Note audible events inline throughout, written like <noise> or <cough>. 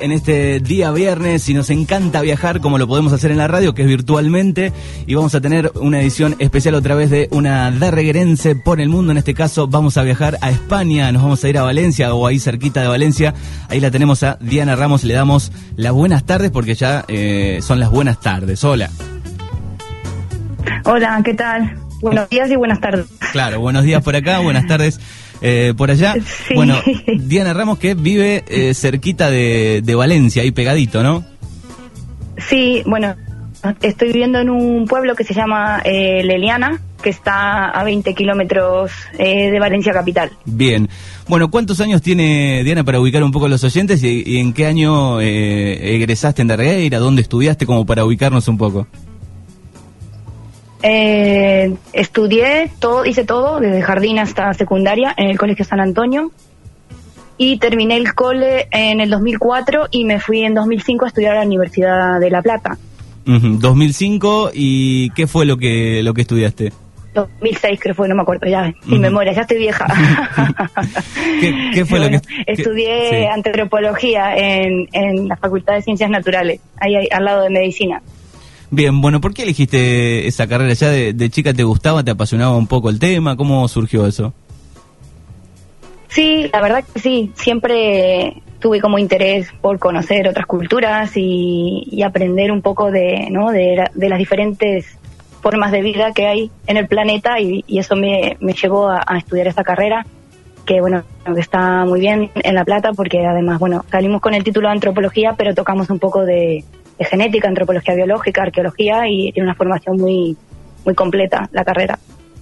En este día viernes y nos encanta viajar como lo podemos hacer en la radio, que es virtualmente, y vamos a tener una edición especial otra vez de una darreguerense por el mundo. En este caso vamos a viajar a España, nos vamos a ir a Valencia o ahí cerquita de Valencia. Ahí la tenemos a Diana Ramos, le damos las buenas tardes porque ya eh, son las buenas tardes. Hola. Hola, ¿qué tal? Buenos días y buenas tardes. Claro, buenos días por acá, buenas tardes eh, por allá. Sí. Bueno, <laughs> Diana Ramos que vive eh, cerquita de, de Valencia, ahí pegadito, ¿no? Sí, bueno, estoy viviendo en un pueblo que se llama eh, Leliana, que está a 20 kilómetros eh, de Valencia capital. Bien. Bueno, ¿cuántos años tiene Diana para ubicar un poco a los oyentes y, y en qué año eh, egresaste en Darreira? ¿Dónde estudiaste como para ubicarnos un poco? Eh, estudié todo, hice todo, desde jardín hasta secundaria, en el Colegio San Antonio. Y terminé el cole en el 2004 y me fui en 2005 a estudiar a la Universidad de La Plata. Ujú, 2005 y ¿qué fue lo que lo que estudiaste? 2006 creo fue, no me acuerdo ya, sin Ujú. memoria, ya estoy vieja. <laughs> ¿Qué, qué fue lo que Estudié sí. antropología en, en la Facultad de Ciencias Naturales, ahí, ahí, al lado de medicina. Bien, bueno, ¿por qué elegiste esa carrera? ¿Ya de, chica te gustaba, te apasionaba un poco el tema? ¿Cómo surgió eso? Sí, la verdad que sí, siempre tuve como interés por conocer otras culturas y, y aprender un poco de, ¿no? de, la- de las diferentes formas de vida que hay en el planeta y, y eso me, me llevó a, a estudiar esta carrera que bueno, que está muy bien en La Plata porque además, bueno, salimos con el título de antropología, pero tocamos un poco de, de genética, antropología biológica, arqueología y tiene una formación muy, muy completa la carrera.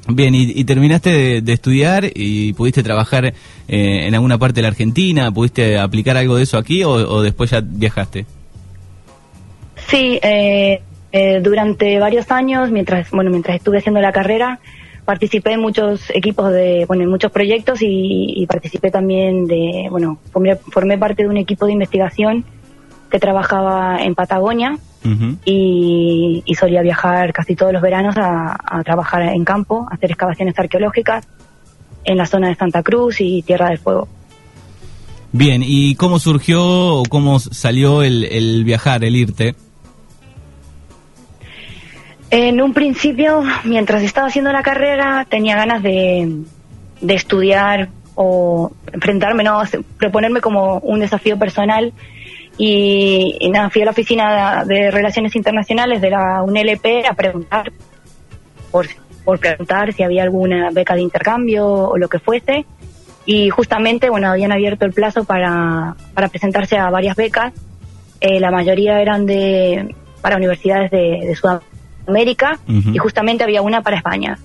Bien, y, y terminaste de, de estudiar y pudiste trabajar eh, en alguna parte de la Argentina, ¿pudiste aplicar algo de eso aquí o, o después ya viajaste? Sí, eh, eh, durante varios años, mientras bueno, mientras estuve haciendo la carrera, participé en muchos equipos de, bueno, en muchos proyectos y, y participé también de, bueno, formé, formé parte de un equipo de investigación que trabajaba en Patagonia y, y solía viajar casi todos los veranos a, a trabajar en campo, a hacer excavaciones arqueológicas en la zona de Santa Cruz y Tierra del Fuego. Bien, ¿y cómo surgió o cómo salió el, el viajar, el irte? En un principio, mientras estaba haciendo la carrera, tenía ganas de, de estudiar o enfrentarme, no, proponerme como un desafío personal. Y, y nada, fui a la oficina de Relaciones Internacionales de la UNLP a preguntar, por, por preguntar si había alguna beca de intercambio o lo que fuese. Y justamente, bueno, habían abierto el plazo para, para presentarse a varias becas. Eh, la mayoría eran de para universidades de, de Sudamérica y justamente había una para España.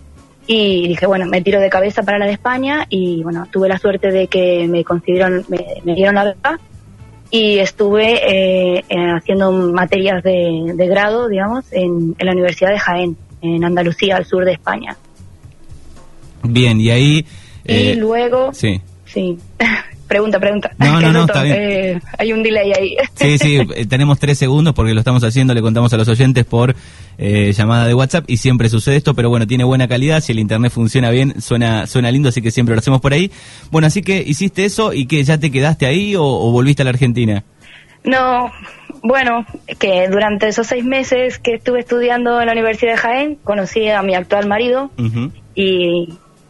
Y dije, bueno, me tiro de cabeza para la de España y bueno, tuve la suerte de que me consideraron, me, me dieron la beca y estuve eh, haciendo materias de, de grado, digamos, en, en la Universidad de Jaén, en Andalucía, al sur de España. Bien, y ahí... y eh, luego, Sí. sí, <laughs> pregunta, pregunta. No, <laughs> no, no, está bien. eh, hay un delay ahí. <laughs> Sí, sí, eh, tenemos tres segundos porque lo estamos haciendo, le contamos a los oyentes por eh, llamada de WhatsApp y siempre sucede esto, pero bueno, tiene buena calidad, si el internet funciona bien, suena suena lindo, así que siempre lo hacemos por ahí. Bueno, así que hiciste eso y que ya te quedaste ahí o, o volviste a la Argentina. No, bueno, que durante esos seis meses que estuve estudiando en la Universidad de Jaén, conocí a mi actual marido y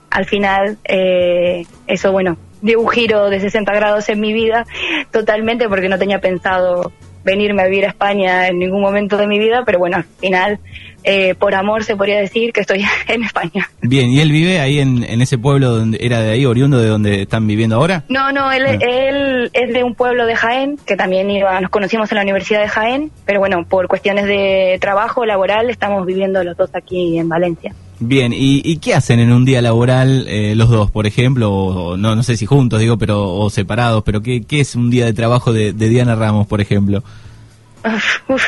al final eh, eso, bueno, dio un giro de 60 grados en mi vida totalmente porque no tenía pensado venirme a vivir a España en ningún momento de mi vida, pero bueno, al final, eh, por amor se podría decir que estoy <laughs> en España. Bien, ¿y él vive ahí en, en ese pueblo donde era de ahí, oriundo de donde están viviendo ahora? No, no, él, Ah. él es de un pueblo de Jaén, que también iba, nos conocimos en la Universidad de Jaén, pero bueno, por cuestiones de trabajo laboral estamos viviendo los dos aquí en Valencia. Bien, ¿y, y qué hacen en un día laboral eh, los dos, por ejemplo? O, no, no sé si juntos, digo, pero o separados, pero ¿qué, qué es un día de trabajo de, Diana Ramos, por ejemplo?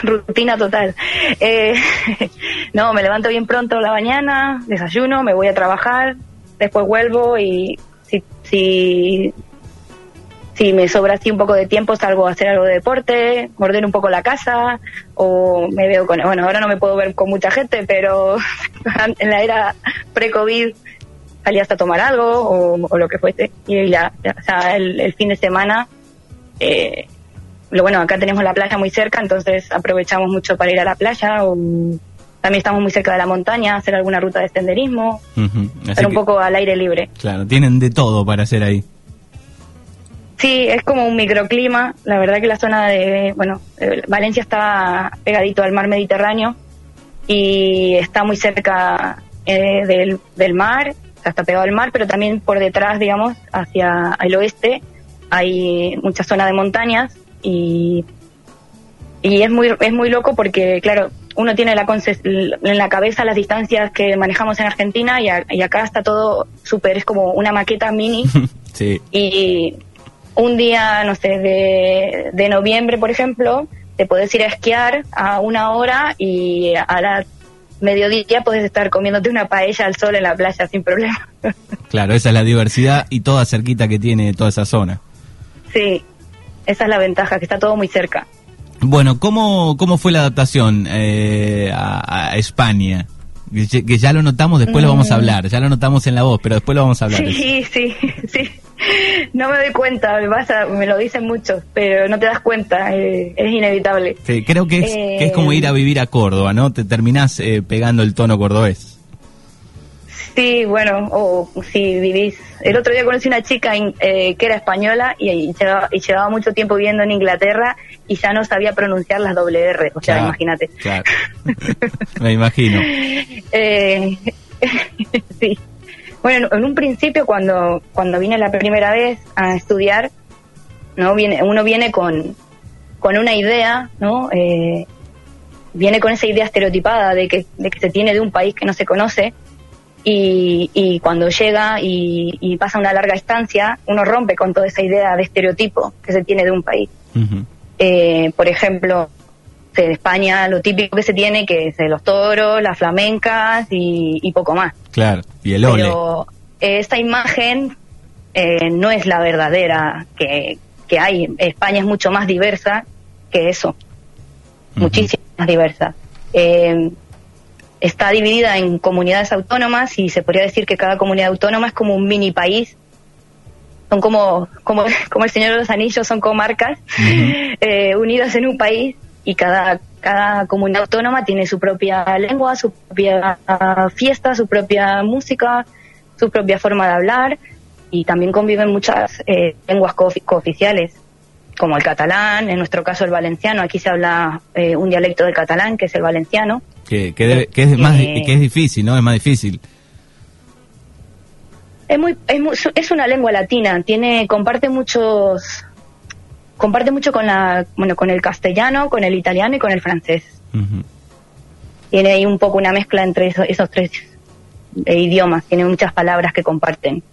Rutina total. Eh, <laughs> no, me levanto bien pronto la mañana, desayuno, me voy a trabajar, después vuelvo y si, si, si me sobra así un poco de tiempo salgo a hacer algo de deporte, ordeno un poco la casa o me veo con... Bueno, ahora no me puedo ver con mucha gente, pero <laughs> <laughs> en la era pre-COVID salí hasta a tomar algo o, o lo que fuese. Y o sea, el, el fin de semana... Eh, lo bueno, acá tenemos la playa muy cerca, entonces aprovechamos mucho para ir a la playa o también estamos muy cerca de la montaña, hacer alguna ruta de senderismo, estar un poco al aire libre. Claro, tienen de todo para hacer ahí. Sí, es como un microclima. La verdad que la zona de, bueno, eh, Valencia está pegadito al mar Mediterráneo y está muy cerca eh, del, del mar, o sea, está pegado al mar, pero también por detrás, digamos, hacia el oeste hay mucha zona de montañas y, y es muy es muy loco porque, claro, uno tiene la en la cabeza las distancias que manejamos en Argentina y, y acá está todo súper, es como una maqueta mini. <laughs> sí. Y un día, no sé, de, de noviembre, por ejemplo, te puedes ir a esquiar a una hora y a la mediodía puedes estar comiéndote una paella al sol en la playa sin problema. <laughs> Claro, esa es la diversidad y toda cerquita que tiene toda esa zona. Sí, esa es la ventaja, que está todo muy cerca. Bueno, ¿cómo, cómo fue la adaptación eh, a, España? Que ya lo notamos, después lo vamos a mm. hablar, ya lo notamos en la voz, pero después lo vamos a hablar. Sí, sí, sí. No me doy cuenta, me, pasa, me lo dicen muchos, pero no te das cuenta, eh, es inevitable. Sí, creo que es, que es como ir a vivir a Córdoba, ¿no? Te terminás eh, pegando el tono cordobés. Sí, bueno, o si vivís. El otro día conocí una chica eh, que era española y, llevaba, mucho tiempo viviendo en Inglaterra y ya no sabía pronunciar las doble R. O sea, imagínate. Claro. <laughs> Me imagino. Eh, <laughs> sí. Bueno, en un principio cuando cuando vine la primera vez a estudiar, no viene uno viene con con una idea, ¿no? Eh, viene con esa idea estereotipada de que, de que se tiene de un país que no se conoce y, cuando llega y, pasa una larga estancia, uno rompe con toda esa idea de estereotipo que se tiene de un país. Eh, por ejemplo, en España lo típico que se tiene que es los toros, las flamencas y, poco más. Claro, y el ole. Pero esta imagen eh, no es la verdadera que, que, hay. España es mucho más diversa que eso, muchísimo más diversa. Eh, está dividida en comunidades autónomas y se podría decir que cada comunidad autónoma es como un mini país. Son como, como, <laughs> como el Señor de los Anillos, son comarcas <laughs> eh, unidas en un país y cada, cada comunidad autónoma tiene su propia lengua, su propia fiesta, su propia música, su propia forma de hablar y también conviven muchas eh, lenguas cooficiales como el catalán, en nuestro caso el valenciano, aquí se habla eh, un dialecto del catalán que es el valenciano que, que, es más que es difícil, ¿no? Es más difícil. Es muy, es, es una lengua latina, tiene comparte muchos comparte mucho con la bueno con el castellano, con el italiano y con el francés. Tiene ahí un poco una mezcla entre esos tres eh, idiomas, tiene muchas palabras que comparten.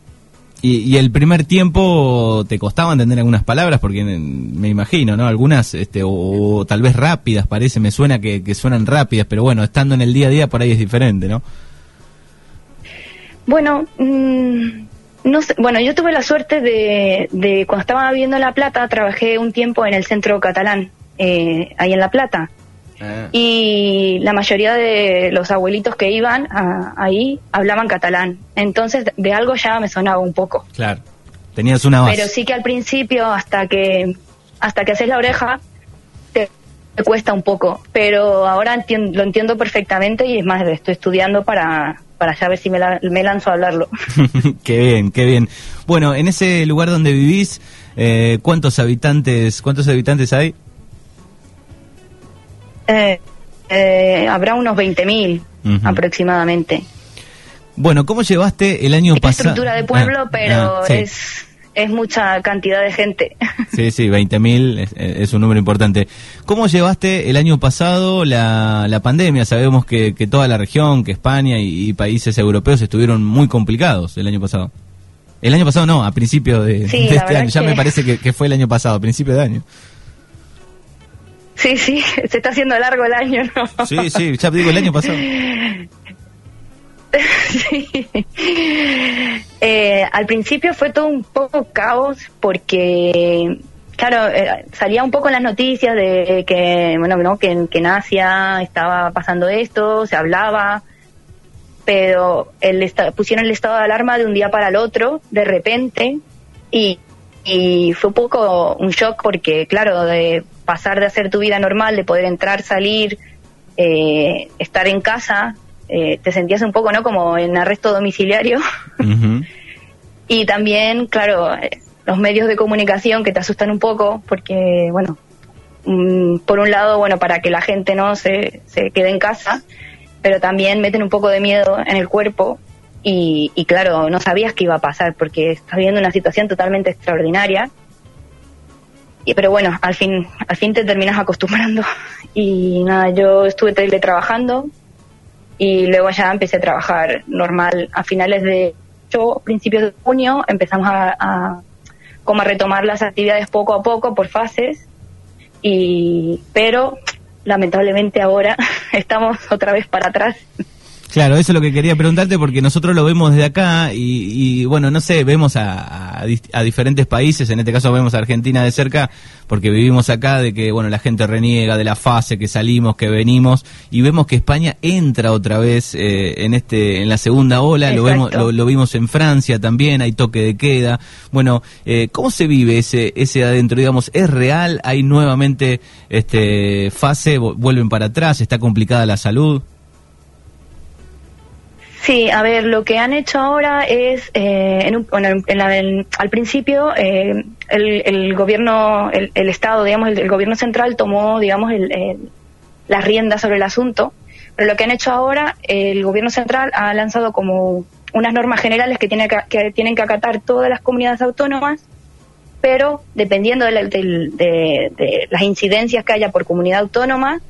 Y, el primer tiempo te costaba entender algunas palabras, porque me imagino, ¿no? Algunas, este, o, tal vez rápidas, parece, me suena que, suenan rápidas, pero bueno, estando en el día a día por ahí es diferente, ¿no? Bueno, mm, no sé, bueno, yo tuve la suerte de, de, cuando estaba viviendo en La Plata, trabajé un tiempo en el centro catalán, eh, ahí en La Plata. Ah. Y la mayoría de los abuelitos que iban ahí hablaban catalán. Entonces, de algo ya me sonaba un poco. Claro. Tenías una base. Pero sí que al principio, hasta que hasta que haces la oreja, te, cuesta un poco. Pero ahora lo entiendo perfectamente y es más, estoy estudiando para, para ya ver si me, me lanzo a hablarlo. <laughs> qué bien, qué bien. Bueno, en ese lugar donde vivís, eh, ¿cuántos habitantes cuántos habitantes hay? Eh, eh, habrá unos 20.000 aproximadamente. Bueno, ¿cómo llevaste el año pasado? estructura de pueblo, ah, pero ah, es, es mucha cantidad de gente. <laughs> Sí, sí, 20.000 es, es un número importante. ¿Cómo llevaste el año pasado la, la pandemia? Sabemos que, que toda la región, que España y, países europeos estuvieron muy complicados el año pasado. El año pasado no, a principio de, este año. Ya me parece que, que, fue el año pasado, a principio de año. Sí, sí, <laughs> se está haciendo largo el año, ¿no? Sí, sí, ya digo el año pasado. <laughs> sí. Eh, al principio fue todo un poco caos porque, claro, eh, salía un poco en las noticias de que, bueno, ¿no? que, que en Asia estaba pasando esto, se hablaba, pero el pusieron el estado de alarma de un día para el otro, de repente, y, y fue un poco un shock porque, claro, de pasar de hacer tu vida normal, de poder entrar, salir, eh, estar en casa, eh, te sentías un poco, ¿no? Como en arresto domiciliario. <laughs> y también, claro, los medios de comunicación que te asustan un poco porque, bueno, mm, por un lado, bueno, para que la gente no se, se quede en casa, pero también meten un poco de miedo en el cuerpo y, y, claro, no sabías qué iba a pasar porque estás viviendo una situación totalmente extraordinaria. Y, pero bueno, al fin, al fin te terminas acostumbrando. <laughs> Y nada, yo estuve teletrabajando y luego ya empecé a trabajar normal. A finales de yo, principios de junio, empezamos a, a como a retomar las actividades poco a poco por fases. Y, pero lamentablemente ahora <laughs> estamos otra vez para atrás Claro, eso es lo que quería preguntarte porque nosotros lo vemos desde acá y, bueno, no sé, vemos a, a, diferentes países, en este caso vemos a Argentina de cerca porque vivimos acá de que, bueno, la gente reniega de la fase, que salimos, que venimos y vemos que España entra otra vez eh, en este en la segunda ola, lo vemos lo, vimos en Francia también, hay toque de queda. Bueno, eh, ¿cómo se vive ese ese adentro? Digamos, ¿es real? ¿Hay nuevamente este fase? ¿Vuelven para atrás? ¿Está complicada la salud? Sí, a ver, lo que han hecho ahora es, eh, en bueno, en al principio eh, el, el, gobierno, el, Estado, digamos, el, gobierno central tomó, digamos, las riendas sobre el asunto, pero lo que han hecho ahora, el gobierno central ha lanzado como unas normas generales que, tiene que, tienen que acatar todas las comunidades autónomas, pero dependiendo de, de, de las incidencias que haya por comunidad autónoma,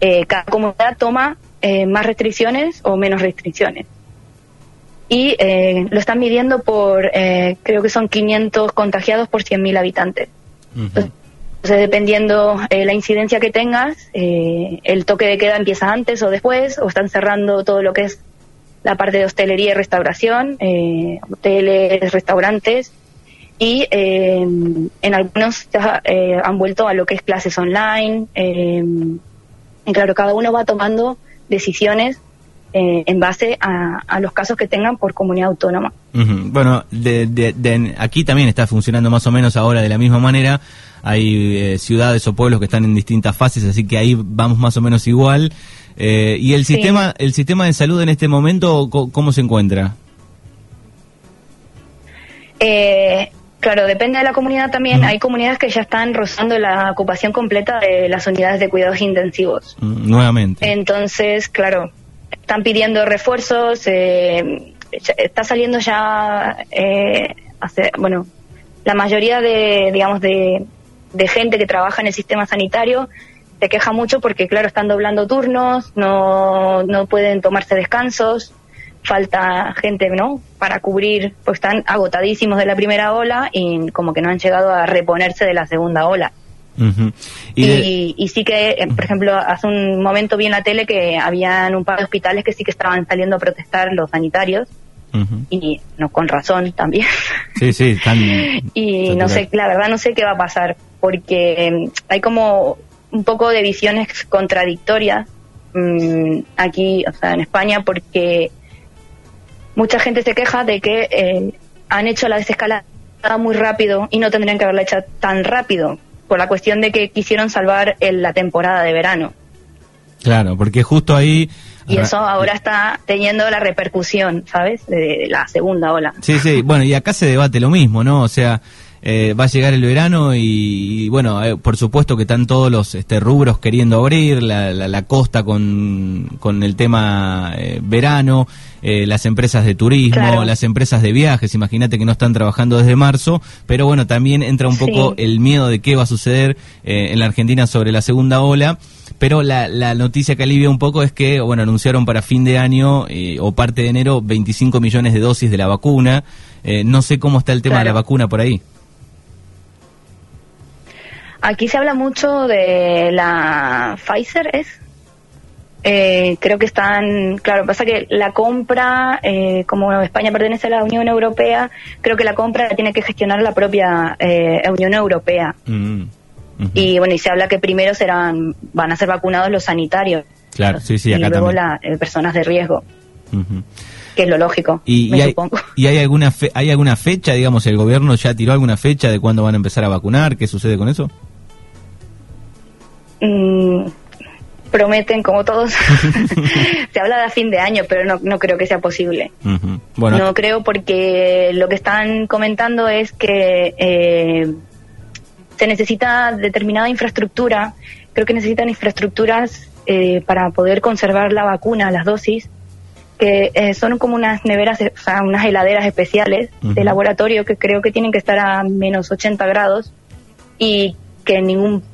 eh, cada comunidad toma eh, más restricciones o menos restricciones. Y eh, lo están midiendo por, eh, creo que son 500 contagiados por 100.000 habitantes. Entonces, dependiendo la incidencia que tengas, el toque de queda empieza antes o después, o están cerrando todo lo que es la parte de hostelería y restauración, hoteles, restaurantes, y en algunos han vuelto a lo que es clases online. y claro, cada uno va tomando decisiones eh, en base a, los casos que tengan por comunidad autónoma. Bueno, de, aquí también está funcionando más o menos ahora de la misma manera. Hay eh, ciudades o pueblos que están en distintas fases, así que ahí vamos más o menos igual. Eh, ¿Y el sistema, el sistema de salud en este momento cómo se encuentra? Claro, depende de la comunidad también. Hay comunidades que ya están rozando la ocupación completa de las unidades de cuidados intensivos. nuevamente. Entonces, claro, están pidiendo refuerzos. Eh, está saliendo ya, eh, bueno, la mayoría de, digamos, de, de gente que trabaja en el sistema sanitario se queja mucho porque, claro, están doblando turnos, no, no pueden tomarse descansos falta gente, ¿no? Para cubrir, pues están agotadísimos de la primera ola y como que no han llegado a reponerse de la segunda ola. y, y, sí que, eh, por ejemplo, hace un momento vi en la tele que habían un par de hospitales que sí que estaban saliendo a protestar los sanitarios. Y no con razón también. <laughs> Sí, sí, están. <laughs> y no sé, la verdad no sé qué va a pasar, porque em, hay como un poco de visiones contradictorias mm, aquí, o sea, en España, porque mucha gente se queja de que eh, han hecho la desescalada muy rápido y no tendrían que haberla hecho tan rápido, por la cuestión de que quisieron salvar la temporada de verano. Claro, porque justo ahí... Y eso ahora está teniendo la repercusión, ¿sabes? De, la segunda ola. Sí, sí, bueno, y acá se debate lo mismo, ¿no? O sea, eh, va a llegar el verano y, bueno, eh, por supuesto que están todos los este, rubros queriendo abrir, la, la, costa con, con, el tema eh, verano, las empresas de turismo, las empresas de viajes, imagínate que no están trabajando desde marzo, pero bueno, también entra un poco el miedo de qué va a suceder en la Argentina sobre la segunda ola. Pero la, la, noticia que alivia un poco es que, bueno, anunciaron para fin de año o parte de enero 25 millones de dosis de la vacuna. no sé cómo está el tema de la vacuna por ahí. Aquí se habla mucho de la Pfizer, ¿es? Eh, creo que están, claro, pasa que la compra, eh, como España pertenece a la Unión Europea, creo que la compra la tiene que gestionar la propia eh, Unión Europea. Mm, y bueno, y se habla que primero serán, van a ser vacunados los sanitarios. Claro, sí, sí, acá y luego las personas de riesgo. Que es lo lógico, ¿Y, me hay, supongo. ¿Y hay alguna, hay alguna fecha, digamos, el gobierno ya tiró alguna fecha de cuándo van a empezar a vacunar? ¿Qué sucede con eso? Mm, prometen, como todos, <laughs> se habla de a fin de año, pero no, no creo que sea posible. bueno. No creo porque lo que están comentando es que eh, se necesita determinada infraestructura, creo que necesitan infraestructuras eh, para poder conservar la vacuna, las dosis, que eh, son como unas neveras, o sea, unas heladeras especiales de laboratorio que creo que tienen que estar a menos 80 grados y que ningún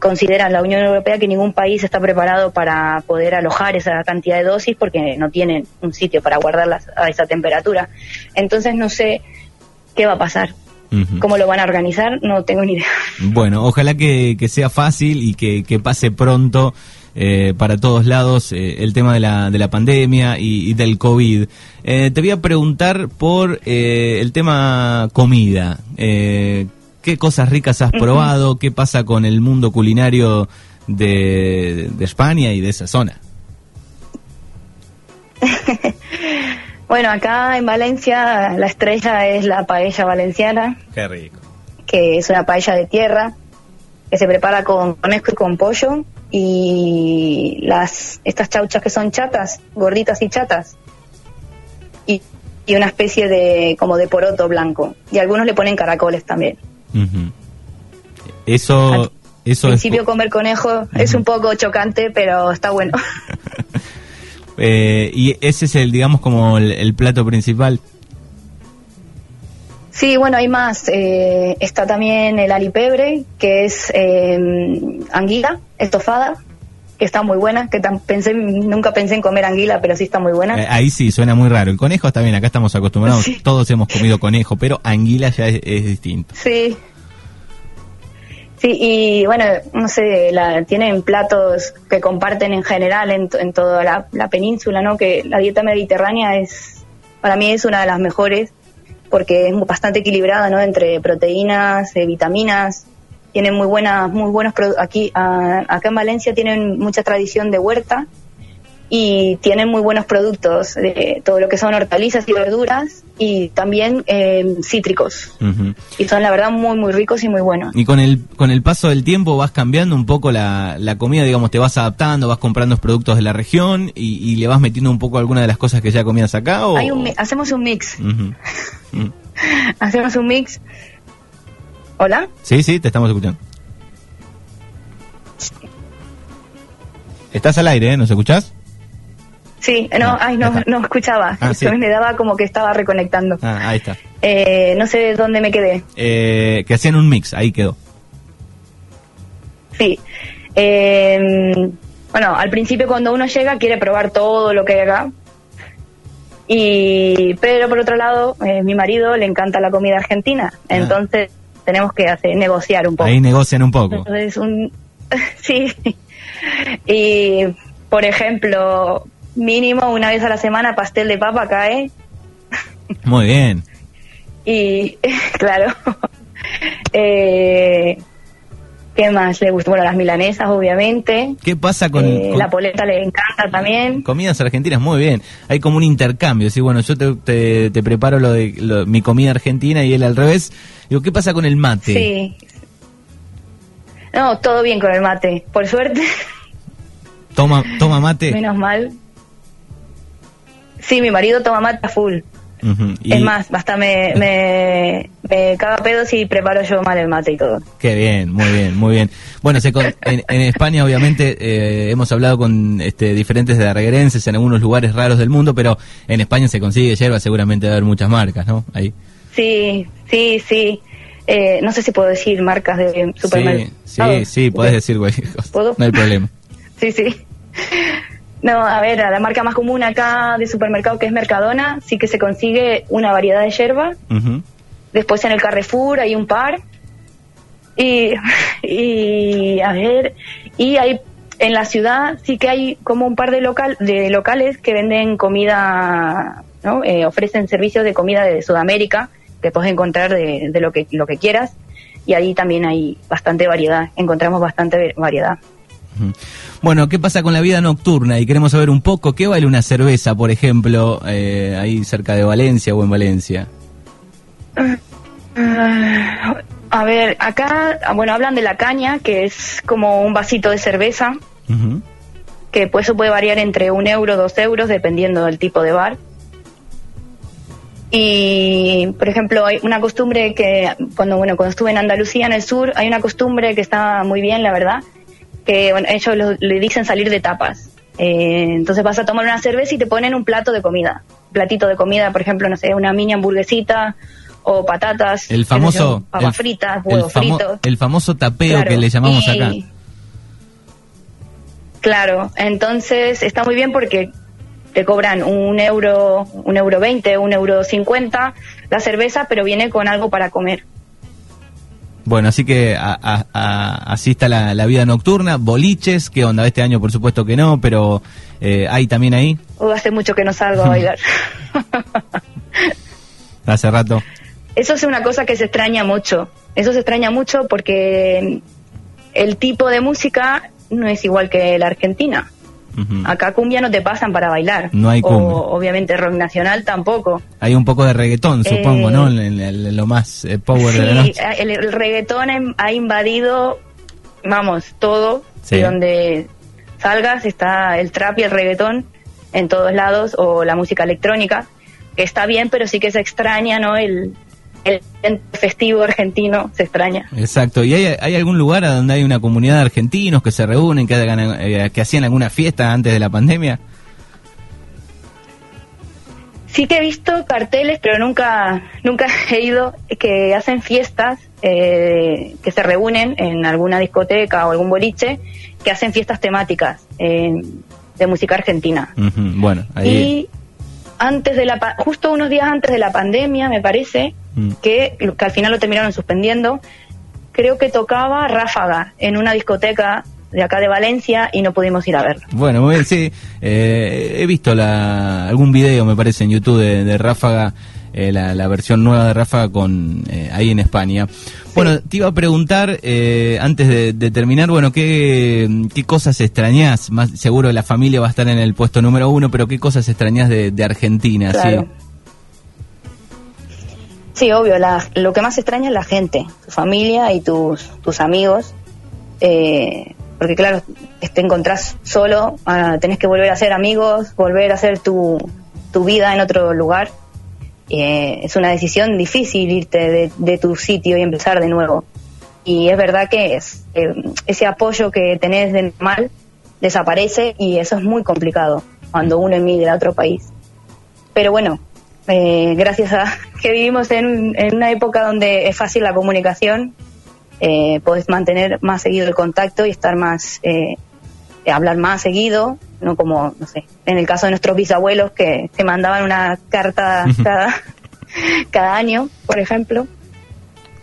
considera la Unión Europea que ningún país está preparado para poder alojar esa cantidad de dosis porque no tienen un sitio para guardarlas a esa temperatura. Entonces no sé qué va a pasar. ¿Cómo lo van a organizar? No tengo ni idea. Bueno, ojalá que, sea fácil y que pase pronto eh, para todos lados eh, el tema de la, de la pandemia y, del COVID. Eh, te voy a preguntar por el tema comida. ¿Qué cosas ricas has probado? ¿Qué pasa con el mundo culinario de, de España y de esa zona? <laughs> bueno, acá en Valencia la estrella es la paella valenciana. Qué rico. Que es una paella de tierra que se prepara con conejo y con pollo y las estas chauchas que son chatas, gorditas y chatas. Y, y una especie de como de poroto blanco. Y algunos le ponen caracoles también. Eso Al eso principio comer conejo es un poco chocante, pero está bueno. <laughs> eh, y ese es el digamos como el plato principal. Sí, bueno, hay más. Eh, está también el alipebre, que es eh, anguila estofada, que está muy buena, que pensé, nunca pensé en comer anguila, pero sí está muy buena. Eh, ahí sí, suena muy raro. El conejo está bien, acá estamos acostumbrados, todos hemos comido conejo, pero anguila ya es, distinto. Sí. Sí, y bueno, no sé, la, tienen platos que comparten en general en, en toda la, la península, ¿no? Que la dieta mediterránea es, para mí es una de las mejores porque es bastante equilibrada, ¿no? Entre proteínas, eh, vitaminas. Tienen muy buenas, muy buenos aquí, acá en Valencia tienen mucha tradición de huerta y tienen muy buenos productos de todo lo que son hortalizas y verduras y también eh, cítricos. Y son la verdad muy muy ricos y muy buenos. Y con el con el paso del tiempo vas cambiando un poco la, la comida digamos te vas adaptando vas comprando los productos de la región y, le vas metiendo un poco alguna de las cosas que ya comías acá o hacemos un mix. <laughs> Hacemos un mix hola sí sí te estamos escuchando estás al aire ¿eh? ¿nos escuchás? Sí, no, ay, no, no escuchaba. Ah, me daba como que estaba reconectando. Ah, ahí está. Eh, no sé dónde me quedé. Eh, que hacían un mix, ahí quedó. Sí. Em, bueno, al principio cuando uno llega quiere probar todo lo que hay acá. Y, pero por otro lado, eh, mi marido le encanta la comida argentina. Ah. Entonces tenemos que hacer, negociar un poco. Ahí negocian un poco. Entonces, un, <laughs> sí. Y, por ejemplo, mínimo una vez a la semana pastel de papa cae. Muy bien. y <laughs> claro. eh, ¿Qué más le gusta? Bueno, las milanesas, obviamente. ¿Qué pasa con, eh, La poleta le encanta también. Comidas argentinas, muy bien. Hay como un intercambio. ¿sí? Bueno, yo te, te, preparo lo de mi comida argentina y él al revés. Digo, ¿qué pasa con el mate? Sí. No, todo bien con el mate, por suerte. ¿Toma, toma mate? Menos mal. Sí, mi marido toma mate a full. Es más, basta me, me, me caga pedos y preparo yo mal el mate y todo. Qué bien, muy bien, muy bien. Bueno, en, España obviamente eh, hemos hablado con este, diferentes darreguerenses en algunos lugares raros del mundo, pero en España se consigue yerba, seguramente debe haber muchas marcas, ¿no? Ahí. Sí, sí, sí. Eh, no sé si puedo decir marcas de supermercados. Sí, sí, sí, podés decir, güey. No hay problema. <laughs> sí, sí. No, a ver, la marca más común acá de supermercado que es Mercadona, sí que se consigue una variedad de yerba. Después en el Carrefour hay un par. Y, <laughs> y, a ver, y hay en la ciudad sí que hay como un par de local de locales que venden comida, ¿no? Eh, ofrecen servicios de comida de Sudamérica que puedes encontrar de, de, lo que lo que quieras y ahí también hay bastante variedad, encontramos bastante variedad. Bueno, ¿qué pasa con la vida nocturna? Y queremos saber un poco, ¿qué vale una cerveza, por ejemplo, eh, ahí cerca de Valencia o en Valencia? A ver, acá, bueno, hablan de la caña, que es como un vasito de cerveza, que pues eso puede variar entre un euro, dos euros, dependiendo del tipo de bar. Y, por ejemplo, hay una costumbre que, cuando, bueno, cuando estuve en Andalucía, en el sur, hay una costumbre que está muy bien, la verdad, que bueno, ellos le dicen salir de tapas. Eh, entonces vas a tomar una cerveza y te ponen un plato de comida. platito de comida, por ejemplo, no sé, una mini hamburguesita o patatas. El famoso. papas fritas, huevos fritos. El famoso tapeo que le llamamos acá. Claro, entonces está muy bien porque te cobran un euro, un euro veinte, un euro cincuenta la cerveza, pero viene con algo para comer. Bueno, así que así está la, vida nocturna, boliches, ¿qué onda? Este año por supuesto que no, pero eh, ¿hay también ahí? hace mucho que no salgo a <laughs> bailar. hace rato. Eso es una cosa que se extraña mucho, eso se extraña mucho porque el tipo de música no es igual que la Argentina. Acá cumbia no te pasan para bailar. No hay cumbia. obviamente rock nacional tampoco. Hay un poco de reggaetón, supongo, ¿no? Eh, lo más eh, power de la noche. El, el reggaetón ha invadido, vamos, todo. Y donde salgas está el trap y el reggaetón en todos lados, o la música electrónica, que está bien, pero sí que se extraña, ¿no? El, el festivo argentino se extraña. Exacto. ¿Y hay, algún lugar donde hay una comunidad de argentinos que se reúnen, que, eh, que hacían alguna fiesta antes de la pandemia? Sí que he visto carteles, pero nunca, nunca <laughs> he ido, que hacen fiestas, eh, que se reúnen en alguna discoteca o algún boliche, que hacen fiestas temáticas eh, de música argentina. Bueno, ahí antes de la justo unos días antes de la pandemia, me parece, mm. que, que al final lo terminaron suspendiendo, creo que tocaba Ráfaga en una discoteca de acá de Valencia y no pudimos ir a verlo. Bueno, muy bien, sí, eh, he visto la, algún video, me parece, en YouTube de Ráfaga eh, la, versión nueva de Rafa con eh, ahí en España. Bueno, te iba a preguntar, eh, antes de, terminar, bueno, ¿qué, ¿qué cosas extrañas? Más seguro la familia va a estar en el puesto número uno, pero ¿qué cosas extrañas de, Argentina? ¿sí? Sí, obvio, lo que más extraña es la gente, tu familia y tus, tus amigos. porque claro, te encontrás solo, ah, tenés que volver a ser amigos, volver a hacer tu, tu vida en otro lugar. Eh, es una decisión difícil irte de, tu sitio y empezar de nuevo. Y es verdad que es, eh, ese apoyo que tenés de mal desaparece y eso es muy complicado cuando uno emigra a otro país. Pero bueno, eh, gracias a <laughs> que vivimos en, una época donde es fácil la comunicación, puedes mantener más seguido el contacto y estar más, hablar más seguido no como, no sé, en el caso de nuestros bisabuelos que se mandaban una carta cada, <laughs> cada año, por ejemplo.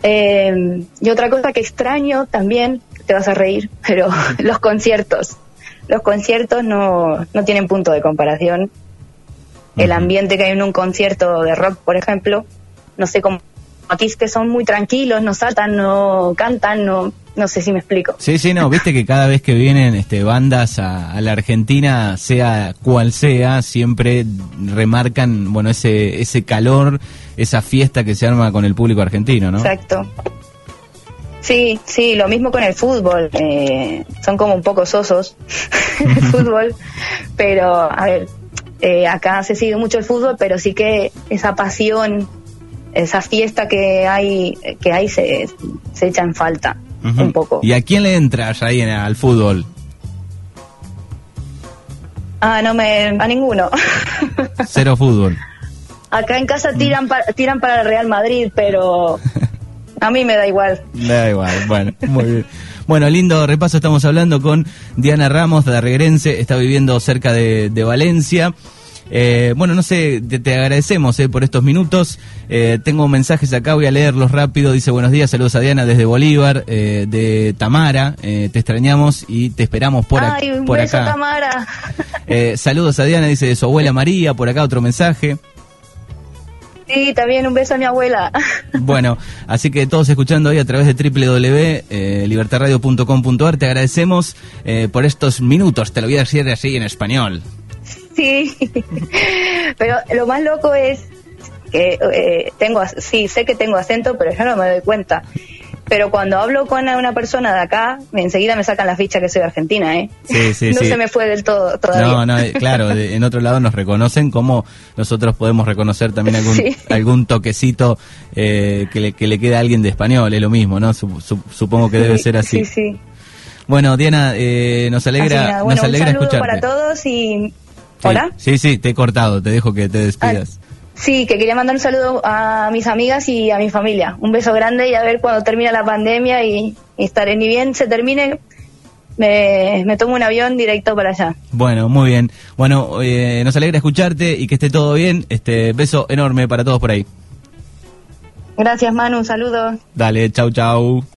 Eh, y otra cosa que extraño también, te vas a reír, pero <laughs> los conciertos. Los conciertos no, no tienen punto de comparación. El ambiente que hay en un concierto de rock, por ejemplo, no sé cómo aquí es que son muy tranquilos, no saltan, no cantan, no, no sé si me explico. Sí, sí, no, viste que cada vez que vienen este, bandas a, la Argentina, sea cual sea, siempre remarcan, bueno, ese, ese calor, esa fiesta que se arma con el público argentino, ¿no? Exacto. Sí, sí, lo mismo con el fútbol. Eh, son como un poco sosos <laughs> el <laughs> fútbol, pero a ver, eh, acá se sigue mucho el fútbol, pero sí que esa pasión esa fiesta que hay, que hay se, se echa en falta un poco. ¿Y a quién le entras ahí en, al fútbol? Ah, no me, a ninguno. <laughs> Cero fútbol. Acá en casa tiran para, tiran para el Real Madrid, pero <laughs> a mí me da igual. Me da igual, bueno, muy bien. Bueno, lindo repaso, estamos hablando con Diana Ramos, de Regrense, está viviendo cerca de, de Valencia. Eh, bueno, no sé, te, agradecemos eh, por estos minutos. Eh, tengo mensajes acá, voy a leerlos rápido. Dice buenos días, saludos a Diana desde Bolívar, de Tamara. te extrañamos y te esperamos por, Ay, por beso, acá. Tamara. saludos a Diana, dice de su abuela María. Por acá otro mensaje. Sí, también un beso a mi abuela. <laughs> Bueno, así que todos escuchando hoy a través de www.libertarradio.com.ar, te agradecemos por estos minutos. Te lo voy a decir así en español. Sí, <laughs> pero lo más loco es que eh, tengo, sí, sé que tengo acento, pero yo no me doy cuenta. Pero cuando hablo con una persona de acá, enseguida me sacan la ficha que soy argentina, ¿eh? Sí, sí, no sí. se me fue del todo todavía. No, no, eh, claro, de- en otro lado nos reconocen como nosotros podemos reconocer también algún, algún toquecito eh, que, le, que le queda a alguien de español, es lo mismo, ¿no? Sup- sup- supongo que debe ser así. Sí, sí. Bueno, Diana, eh, nos alegra, nada, bueno, nos alegra un saludo escucharte. para todos y... Sí, ¿Hola? Sí, sí, te he cortado, te dejo que te despidas. Sí, que quería mandar un saludo a mis amigas y a mi familia. Un beso grande y a ver cuando termina la pandemia y, y estaré, ni bien se termine, me, me tomo un avión directo para allá. Bueno, muy bien. Bueno, eh, nos alegra escucharte y que esté todo bien. Este beso enorme para todos por ahí. Gracias Manu, un saludo. Dale, chau, chau.